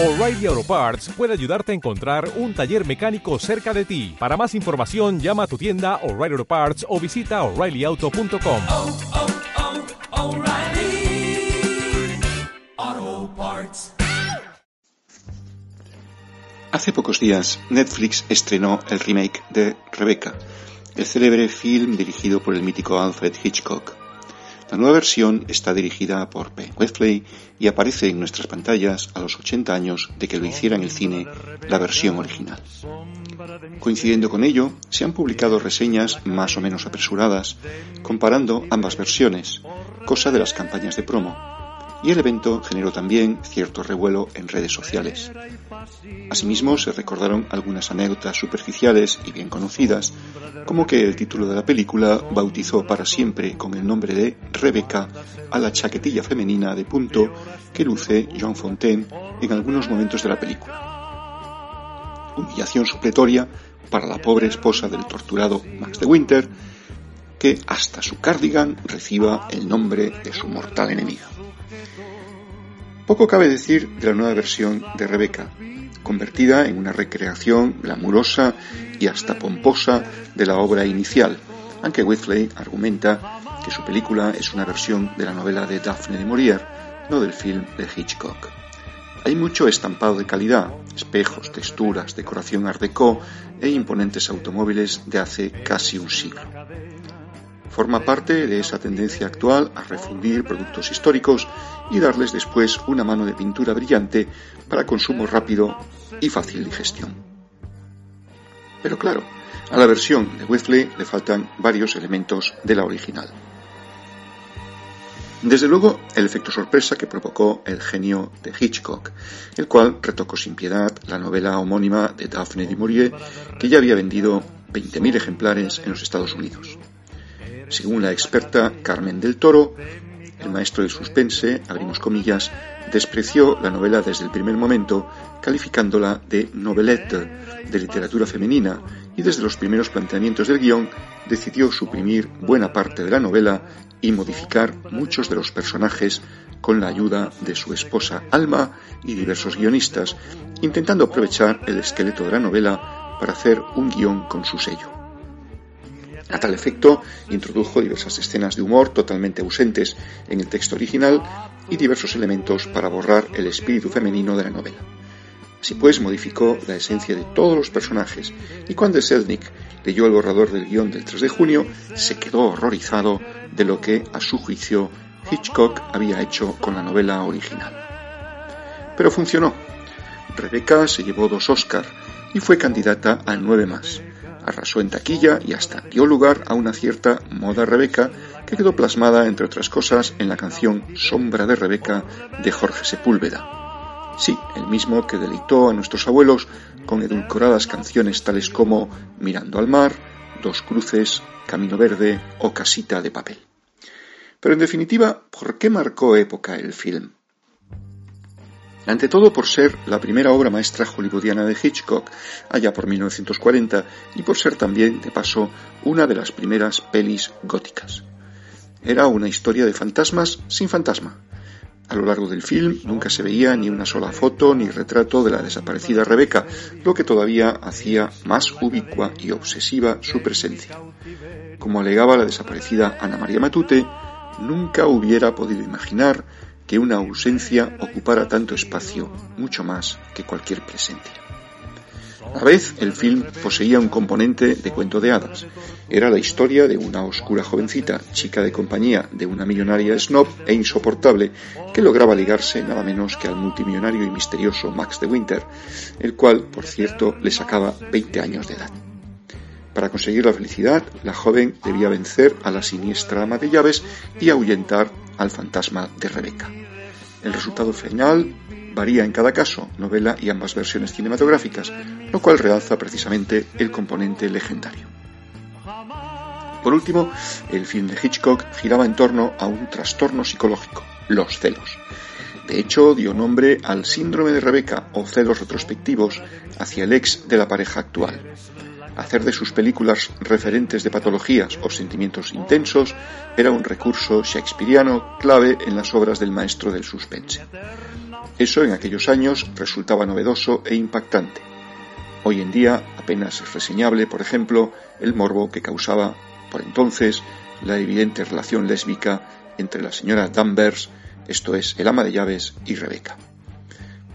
O'Reilly Auto Parts puede ayudarte a encontrar un taller mecánico cerca de ti. Para más información, llama a tu tienda O'Reilly Auto Parts o visita oreillyauto.com. oh, oh, O'Reilly Auto Parts. Hace pocos días, Netflix estrenó el remake de Rebecca, el célebre film dirigido por el mítico Alfred Hitchcock. La nueva versión está dirigida por Ben Westplay y aparece en nuestras pantallas a los 80 años de que lo hiciera en el cine la versión original. Coincidiendo con ello, se han publicado reseñas más o menos apresuradas comparando ambas versiones, cosa de las campañas de promo, y el evento generó también cierto revuelo en redes sociales. Asimismo, se recordaron algunas anécdotas superficiales y bien conocidas, como que el título de la película bautizó para siempre con el nombre de Rebeca a la chaquetilla femenina de punto que luce Joan Fontaine en algunos momentos de la película. Humillación supletoria para la pobre esposa del torturado Max de Winter, que hasta su cardigan reciba el nombre de su mortal enemiga. Poco cabe decir de la nueva versión de Rebeca, convertida en una recreación glamurosa y hasta pomposa de la obra inicial, aunque Whitley argumenta que su película es una versión de la novela de Daphne de Maurier, no del film de Hitchcock. Hay mucho estampado de calidad, espejos, texturas, decoración art déco e imponentes automóviles de hace casi un siglo. Forma parte de esa tendencia actual a refundir productos históricos y darles después una mano de pintura brillante para consumo rápido y fácil digestión. Pero claro, a la versión de Whitley le faltan varios elementos de la original. Desde luego, el efecto sorpresa que provocó el genio de Hitchcock, el cual retocó sin piedad la novela homónima de Daphne du Maurier, que ya había vendido 20.000 ejemplares en los Estados Unidos. Según la experta Carmen del Toro, el maestro del suspense, abrimos comillas, despreció la novela desde el primer momento, calificándola de novelette, de literatura femenina, y desde los primeros planteamientos del guion decidió suprimir buena parte de la novela y modificar muchos de los personajes con la ayuda de su esposa Alma y diversos guionistas, intentando aprovechar el esqueleto de la novela para hacer un guion con su sello. A tal efecto, introdujo diversas escenas de humor totalmente ausentes en el texto original y diversos elementos para borrar el espíritu femenino de la novela. Así pues, modificó la esencia de todos los personajes y cuando Selznick leyó el borrador del guion del 3 de junio, se quedó horrorizado de lo que, a su juicio, Hitchcock había hecho con la novela original. Pero funcionó. Rebecca se llevó dos Oscar y fue candidata a nueve más arrasó en taquilla y hasta dio lugar a una cierta moda Rebeca que quedó plasmada, entre otras cosas, en la canción Sombra de Rebeca de Jorge Sepúlveda. Sí, el mismo que deleitó a nuestros abuelos con edulcoradas canciones tales como Mirando al mar, Dos cruces, Camino verde o Casita de papel. Pero en definitiva, ¿por qué marcó época el film? Ante todo por ser la primera obra maestra hollywoodiana de Hitchcock, allá por 1940, y por ser también, de paso, una de las primeras pelis góticas. Era una historia de fantasmas sin fantasma. A lo largo del film nunca se veía ni una sola foto ni retrato de la desaparecida Rebeca, lo que todavía hacía más ubicua y obsesiva su presencia. Como alegaba la desaparecida Ana María Matute, nunca hubiera podido imaginar que una ausencia ocupara tanto espacio, mucho más que cualquier presencia. A la vez, el film poseía un componente de cuento de hadas. Era la historia de una oscura jovencita, chica de compañía de una millonaria snob e insoportable, que lograba ligarse nada menos que al multimillonario y misterioso Max de Winter, el cual, por cierto, le sacaba 20 años de edad. Para conseguir la felicidad, la joven debía vencer a la siniestra ama de llaves y ahuyentar al fantasma de Rebeca. El resultado final varía en cada caso, novela y ambas versiones cinematográficas, lo cual realza precisamente el componente legendario. Por último, el film de Hitchcock giraba en torno a un trastorno psicológico, los celos. De hecho, dio nombre al síndrome de Rebeca o celos retrospectivos hacia el ex de la pareja actual. Hacer de sus películas referentes de patologías o sentimientos intensos era un recurso shakespeariano clave en las obras del maestro del suspense. Eso en aquellos años resultaba novedoso e impactante. Hoy en día apenas es reseñable, por ejemplo, el morbo que causaba, por entonces, la evidente relación lésbica entre la señora Danvers, esto es, el ama de llaves, y Rebeca.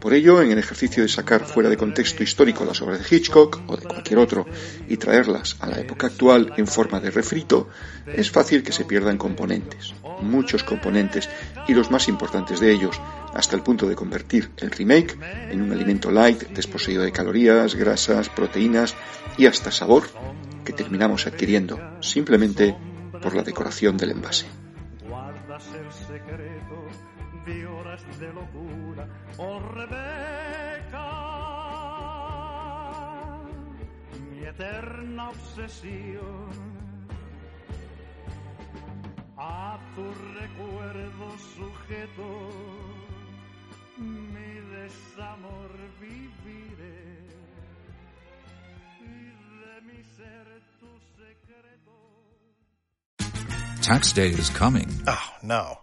Por ello, en el ejercicio de sacar fuera de contexto histórico las obras de Hitchcock o de cualquier otro y traerlas a la época actual en forma de refrito, es fácil que se pierdan componentes, muchos componentes, y los más importantes de ellos, hasta el punto de convertir el remake en un alimento light desposeído de calorías, grasas, proteínas y hasta sabor que terminamos adquiriendo simplemente por la decoración del envase. Oh Rebeca, mi eterna obsesión. A tu recuerdo sujeto, mi desamor viviré. Y de mi ser tu secreto. Tax day is coming. Oh, no.